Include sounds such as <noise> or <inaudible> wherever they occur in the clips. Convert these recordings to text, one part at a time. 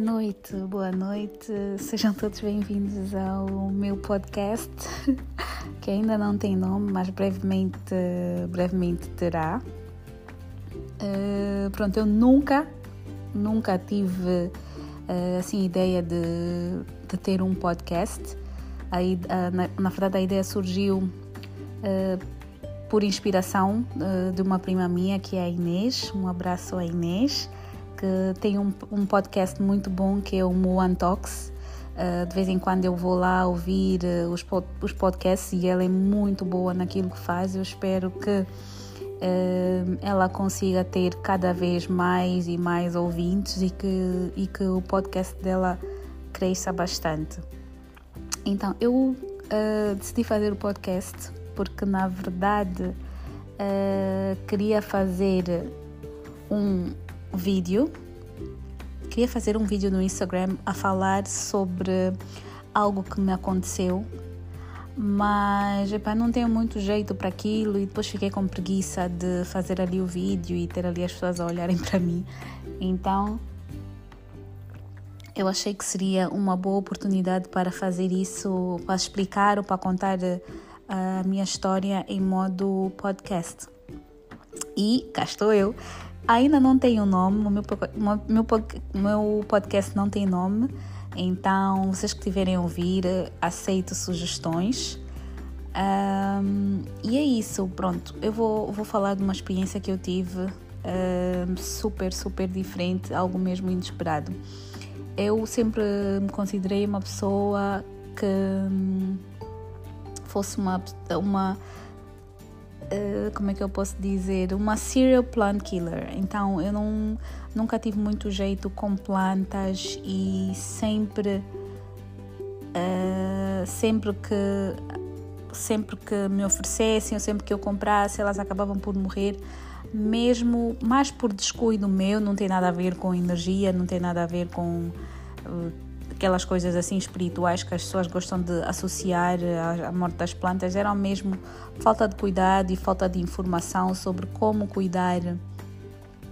noite, boa noite. Sejam todos bem-vindos ao meu podcast, <laughs> que ainda não tem nome, mas brevemente, brevemente terá. Uh, pronto, eu nunca, nunca tive uh, assim ideia de, de, ter um podcast. Aí, uh, na, na, verdade, a ideia surgiu por inspiração de uma prima minha, que é a Inês. Um abraço a Inês que tem um, um podcast muito bom que é o Moan Talks. Uh, de vez em quando eu vou lá ouvir uh, os, pod os podcasts e ela é muito boa naquilo que faz. Eu espero que uh, ela consiga ter cada vez mais e mais ouvintes e que, e que o podcast dela cresça bastante. Então, eu decidi fazer o podcast porque, na verdade, queria fazer um vídeo. Queria fazer um vídeo no Instagram a falar sobre algo que me aconteceu, mas epa, não tenho muito jeito para aquilo e depois fiquei com preguiça de fazer ali o vídeo e ter ali as pessoas a olharem <laughs> para mim. Então eu achei que seria uma boa oportunidade para fazer isso, para explicar ou para contar a minha história em modo podcast. E cá estou eu Ainda não tem um nome, o meu, meu, meu podcast não tem nome, então vocês que tiverem a ouvir, aceito sugestões. Um, e é isso, pronto. Eu vou, vou falar de uma experiência que eu tive um, super, super diferente, algo mesmo inesperado. Eu sempre me considerei uma pessoa que hum, fosse uma, uma uh, como é que eu posso dizer, uma serial plant killer. Então eu não, nunca tive muito jeito com plantas e sempre, uh, sempre que sempre que me oferecessem ou sempre que eu comprasse, elas acabavam por morrer, mesmo mais por descuido meu, não tem nada a ver com energia, não tem nada a ver com uh, aquelas coisas assim espirituais que as pessoas gostam de associar à morte das plantas, eram mesmo falta de cuidado e falta de informação sobre como cuidar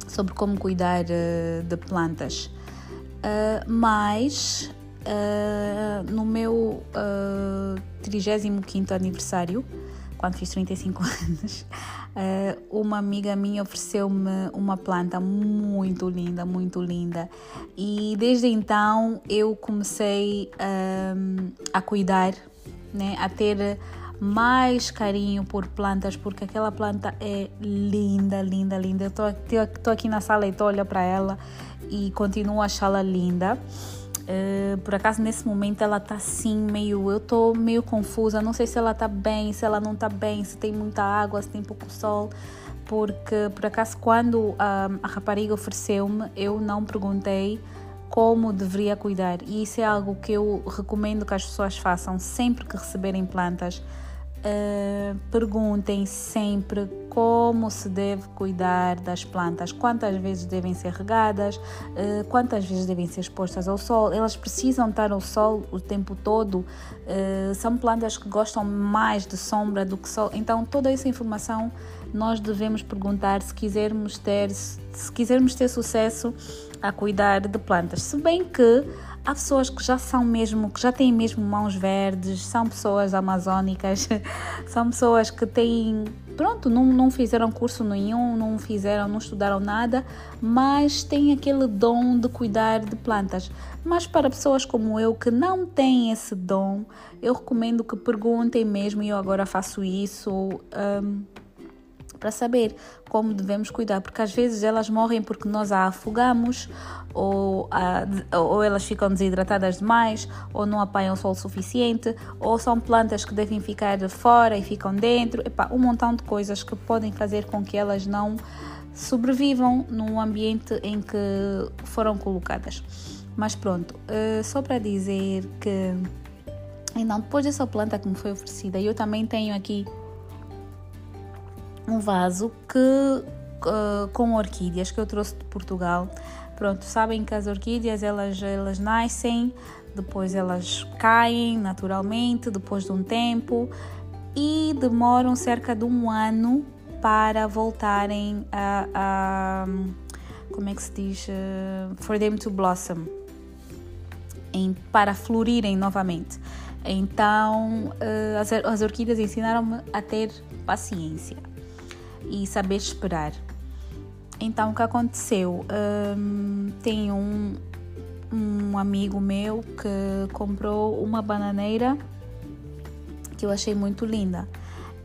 sobre como cuidar uh, de plantas. Uh, mas no meu uh, 35 aniversário, quando fiz 35 <laughs> anos, uh, uma amiga minha ofereceu-me uma planta muito linda, muito linda. E desde então eu comecei uh, a cuidar, né, a ter mais carinho por plantas, porque aquela planta é linda, linda, linda. Eu estou aqui na sala e estou olhando para ela e continuo a achá-la linda. Uh, por acaso nesse momento ela tá assim meio, eu tô meio confusa, não sei se ela tá bem, se ela não tá bem, se tem muita água, se tem pouco sol, porque por acaso quando a, a rapariga ofereceu-me, eu não perguntei como deveria cuidar. E isso é algo que eu recomendo que as pessoas façam sempre que receberem plantas. Uh, perguntem sempre como se deve cuidar das plantas, quantas vezes devem ser regadas, uh, quantas vezes devem ser expostas ao sol. Elas precisam estar ao sol o tempo todo. Uh, são plantas que gostam mais de sombra do que sol. Então, toda essa informação nós devemos perguntar se quisermos ter, se quisermos ter sucesso a cuidar de plantas. Se bem que há pessoas que já são mesmo, que já têm mesmo mãos verdes, são pessoas amazónicas, <laughs> são pessoas que têm, pronto, não, não fizeram curso nenhum, não fizeram, não estudaram nada, mas têm aquele dom de cuidar de plantas. Mas para pessoas como eu que não têm esse dom, eu recomendo que perguntem mesmo, e eu agora faço isso. Um, para saber como devemos cuidar, porque às vezes elas morrem porque nós a afogamos, ou, a, ou elas ficam desidratadas demais, ou não apanham sol suficiente, ou são plantas que devem ficar fora e ficam dentro. Epá, um montão de coisas que podem fazer com que elas não sobrevivam no ambiente em que foram colocadas. Mas pronto, uh, só para dizer que então, depois dessa planta que me foi oferecida, eu também tenho aqui um vaso que uh, com orquídeas que eu trouxe de Portugal. Pronto, sabem que as orquídeas elas, elas nascem, depois elas caem naturalmente, depois de um tempo, e demoram cerca de um ano para voltarem a, a como é que se diz? Uh, for them to blossom. em, para florirem novamente. Então, uh, as, as orquídeas ensinaram-me a ter paciência e saber esperar. Então, o que aconteceu? Um, tem um, um amigo meu que comprou uma bananeira que eu achei muito linda.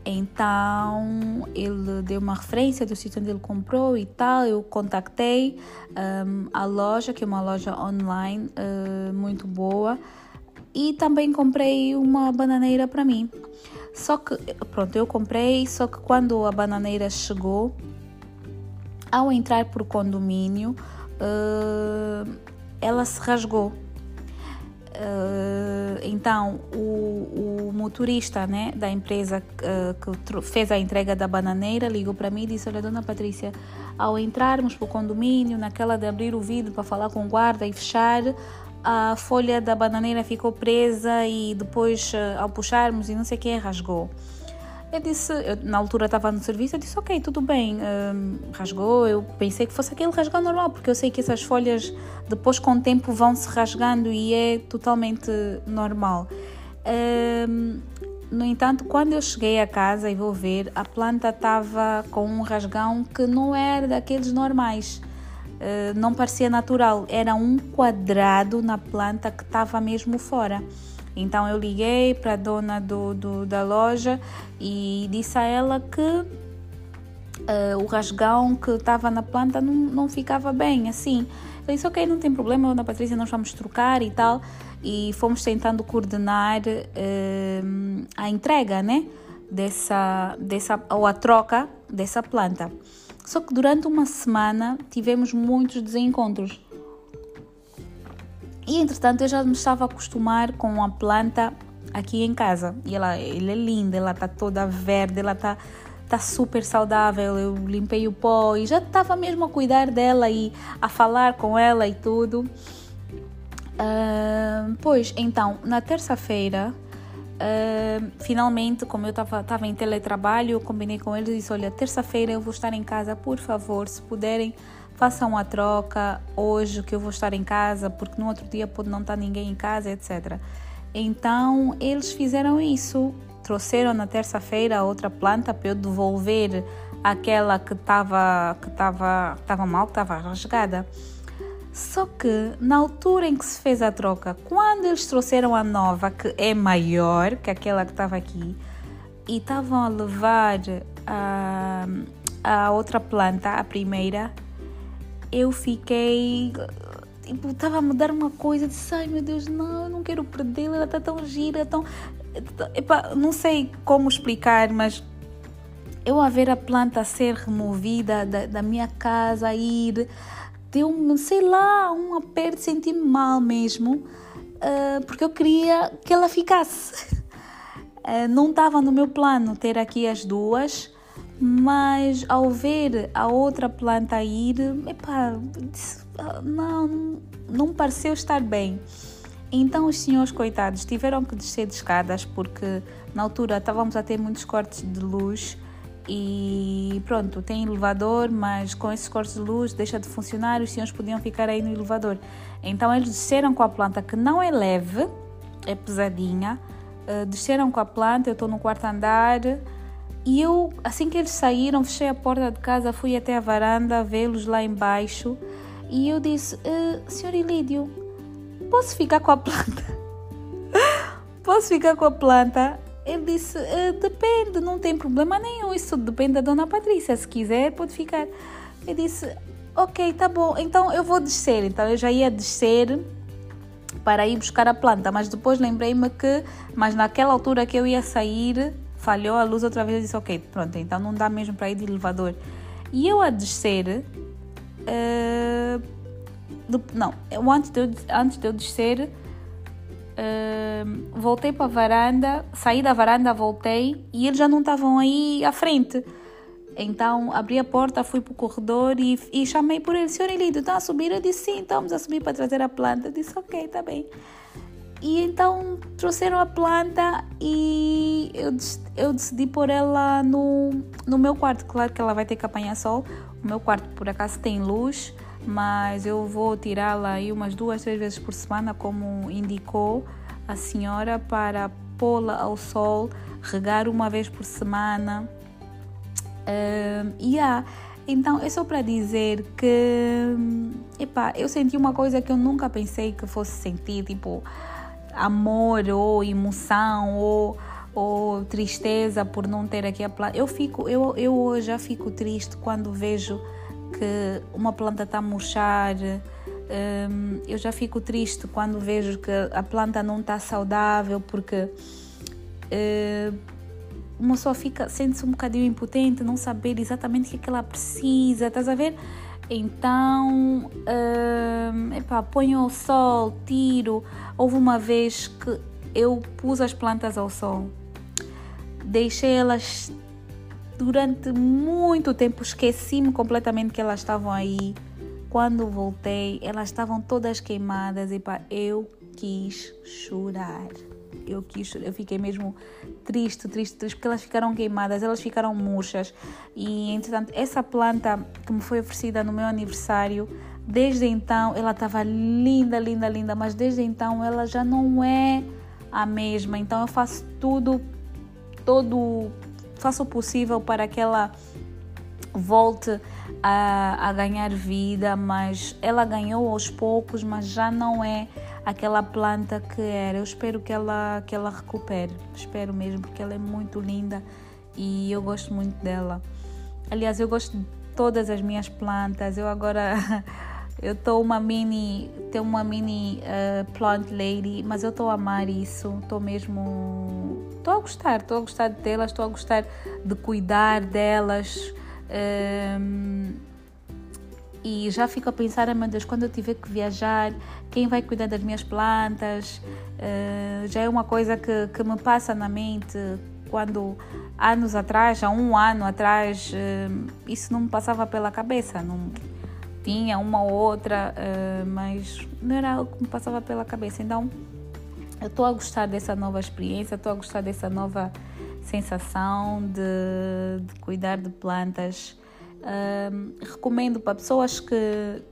Então ele deu uma referência do sítio onde ele comprou e tal. Eu contactei um, a loja, que é uma loja online uh, muito boa, e também comprei uma bananeira para mim. Só que, pronto, eu comprei, só que quando a bananeira chegou, ao entrar por condomínio, uh, ela se rasgou. Uh, então, o, o, motorista né, da empresa uh, que fez a entrega da bananeira ligou para mim e disse: Olha, dona Patrícia, ao entrarmos para o condomínio, naquela de abrir o vidro para falar com o guarda e fechar, a folha da bananeira ficou presa e depois, uh, ao puxarmos e não sei o que, rasgou. Eu disse, eu, na altura estava no serviço, eu disse, ok, tudo bem, um, rasgou. Eu pensei que fosse aquele rasgar normal, porque eu sei que essas folhas depois com o tempo vão se rasgando e é totalmente normal. Um, no entanto, quando eu cheguei a casa e vou ver, a planta estava com um rasgão que não era daqueles normais. Uh, não parecia natural, era um quadrado na planta que estava mesmo fora. Então eu liguei para a dona do, do, da loja e disse a ela que uh, o rasgão que estava na planta não, não ficava bem assim. Eu disse, ok, não tem problema, Dona Patrícia, nós vamos trocar e tal. E fomos tentando coordenar uh, a entrega, né? Dessa, dessa, ou a troca dessa planta. Só que durante uma semana tivemos muitos desencontros. E entretanto eu já me estava a acostumar com a planta aqui em casa. E ela, ela é linda, ela está toda verde, ela está tá super saudável. Eu limpei o pó e já estava mesmo a cuidar dela e a falar com ela e tudo. Uh, pois então, na terça-feira, finalmente, como eu estava em teletrabalho, eu combinei com eles e disse: Olha, terça-feira eu vou estar em casa, por favor, se puderem façam a troca hoje que eu vou estar em casa, porque no outro dia pode não estar ninguém em casa, etc. Então eles fizeram isso, trouxeram na terça-feira outra planta para eu devolver aquela que estava que estava estava mal, que estava rasgada. Só que na altura em que se fez a troca, quando eles trouxeram a nova, que é maior que aquela que estava aqui, e estavam a levar a, a outra planta, a primeira, eu fiquei. Tipo, estava a mudar uma coisa, disse, ai meu Deus, não, eu não quero perdê-la, ela está tão gira, tão. Epa, não sei como explicar, mas eu a ver a planta ser removida da, da minha casa, ir, deu-me, sei lá, um aperto, senti-me mal mesmo, uh, porque eu queria que ela ficasse. Uh, <laughs> não estava no meu plano ter aqui as duas, mas ao ver a outra planta ir, epá, não, não pareceu estar bem. Então os senhores coitados tiveram que descer de escadas porque na altura estávamos a ter muitos cortes de luz e pronto, tem elevador, mas com esses cortes de luz deixa de funcionar, os senhores podiam ficar aí no elevador. Então eles desceram com a planta que não é leve, é pesadinha, uh, desceram com a planta, eu estou no quarto andar, e eu, assim que eles saíram, fechei a porta de casa, fui até a varanda vê-los lá embaixo e eu disse: uh, Senhor Ilídio, posso ficar com a planta? <laughs> posso ficar com a planta? Ele disse: uh, Depende, não tem problema nenhum, isso depende da Dona Patrícia. Se quiser, pode ficar. Eu disse: Ok, tá bom, então eu vou descer. Então eu já ia descer para ir buscar a planta, mas depois lembrei-me que, mas naquela altura que eu ia sair, falhou a luz outra vez. Eu disse: Ok, pronto, então não dá mesmo para ir de elevador. E eu a descer. Uh, do, não, antes, de eu, antes de eu descer, uh, voltei para a varanda, saí da varanda, voltei e eles já não estavam aí à frente. Então abri a porta, fui para o corredor e, e chamei por ele: Senhor Elido, está a subir? Eu disse: Sim, estamos a subir para trazer a planta. Eu disse: Ok, está bem. E então trouxeram a planta e eu, eu decidi pôr ela no, no meu quarto. Claro que ela vai ter que apanhar sol. O meu quarto, por acaso, tem luz, mas eu vou tirá-la aí umas duas, três vezes por semana, como indicou a senhora, para pô-la ao sol, regar uma vez por semana. Uh, yeah. Então é só para dizer que epá, eu senti uma coisa que eu nunca pensei que fosse sentir, tipo amor ou emoção ou, ou tristeza por não ter aqui a planta. Eu fico, eu, eu já fico triste quando vejo que uma planta está a murchar. Um, eu já fico triste quando vejo que a planta não está saudável porque uh, uma só fica sente-se um bocadinho impotente, não saber exatamente o que, é que ela precisa, estás a ver? Então, uh, epá, ponho ao sol, tiro. Houve uma vez que eu pus as plantas ao sol, deixei elas durante muito tempo, esqueci-me completamente que elas estavam aí. Quando voltei, elas estavam todas queimadas e pá, eu quis chorar eu quis, eu fiquei mesmo triste, triste, triste, porque elas ficaram queimadas, elas ficaram murchas. E entretanto, essa planta que me foi oferecida no meu aniversário, desde então ela estava linda, linda, linda, mas desde então ela já não é a mesma. Então eu faço tudo, todo, faço o possível para que ela volte a, a ganhar vida, mas ela ganhou aos poucos, mas já não é aquela planta que era. Eu espero que ela, que ela recupere. Espero mesmo, porque ela é muito linda e eu gosto muito dela. Aliás, eu gosto de todas as minhas plantas. Eu agora <laughs> eu estou uma mini, tenho uma mini uh, plant lady, mas eu estou a amar isso. Estou mesmo, estou a gostar, estou a gostar delas, estou a gostar de cuidar delas. Um, e já fico a pensar, ah, meu Deus, quando eu tiver que viajar, quem vai cuidar das minhas plantas? Uh, já é uma coisa que, que me passa na mente quando anos atrás, há um ano atrás, uh, isso não me passava pela cabeça. Não tinha uma ou outra, uh, mas não era algo que me passava pela cabeça. Então, eu estou a gostar dessa nova experiência, estou a gostar dessa nova sensação de, de cuidar de plantas recomendo para pessoas que,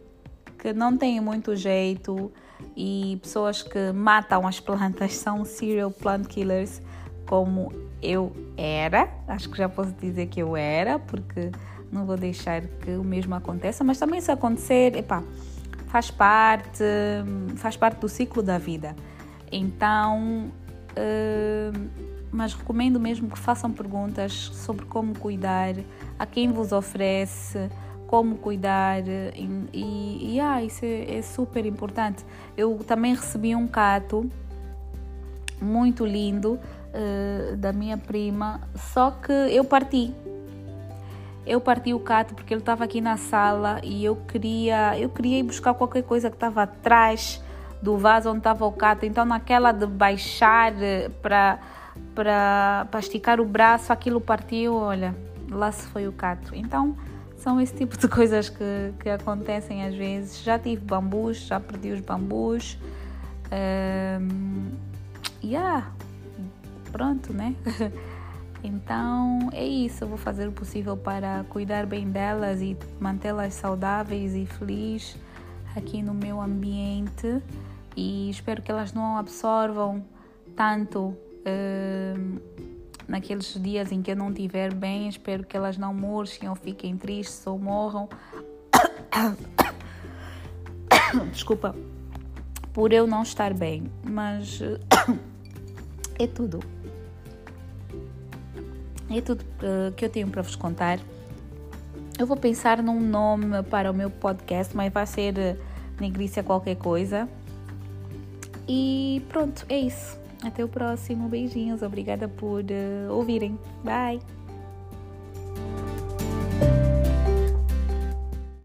que não têm muito jeito e pessoas que matam as plantas, são serial plant killers, como eu era. Acho que já posso dizer que eu era, porque não vou deixar que o mesmo aconteça, mas também se acontecer, epá, faz parte, faz parte do ciclo da vida. Então, uh, mas recomendo mesmo que façam perguntas sobre como cuidar, a quem vos oferece, como cuidar e, e, ah, isso é, é, super importante. Eu também recebi um cato muito lindo uh, da minha prima, só que eu parti. Eu parti o cato porque ele estava aqui na sala e eu queria, eu queria ir buscar qualquer coisa que estava atrás do vaso onde estava o cato. Então naquela de baixar eh, para para, esticar o braço, aquilo partiu, olha, lá se foi o cato. Então, são esse tipo de <laughs> coisas que, que acontecem às vezes. Já tive bambus, já perdi os bambus. Um, yeah, pronto, né? <laughs> Então é isso, eu vou fazer o possível para cuidar bem delas e mantê-las saudáveis e felizes aqui no meu ambiente e espero que elas não absorvam tanto uh, naqueles dias em que eu não estiver bem, espero que elas não murchem ou fiquem tristes ou morram. <coughs> Desculpa, por eu não estar bem, mas <coughs> é tudo. É tudo uh, que eu tenho para vos contar. Eu vou pensar num nome para o meu podcast, mas vai ser uh, Negrícia qualquer coisa. E pronto, é isso. Até o próximo. Beijinhos. Obrigada por uh, ouvirem. Bye.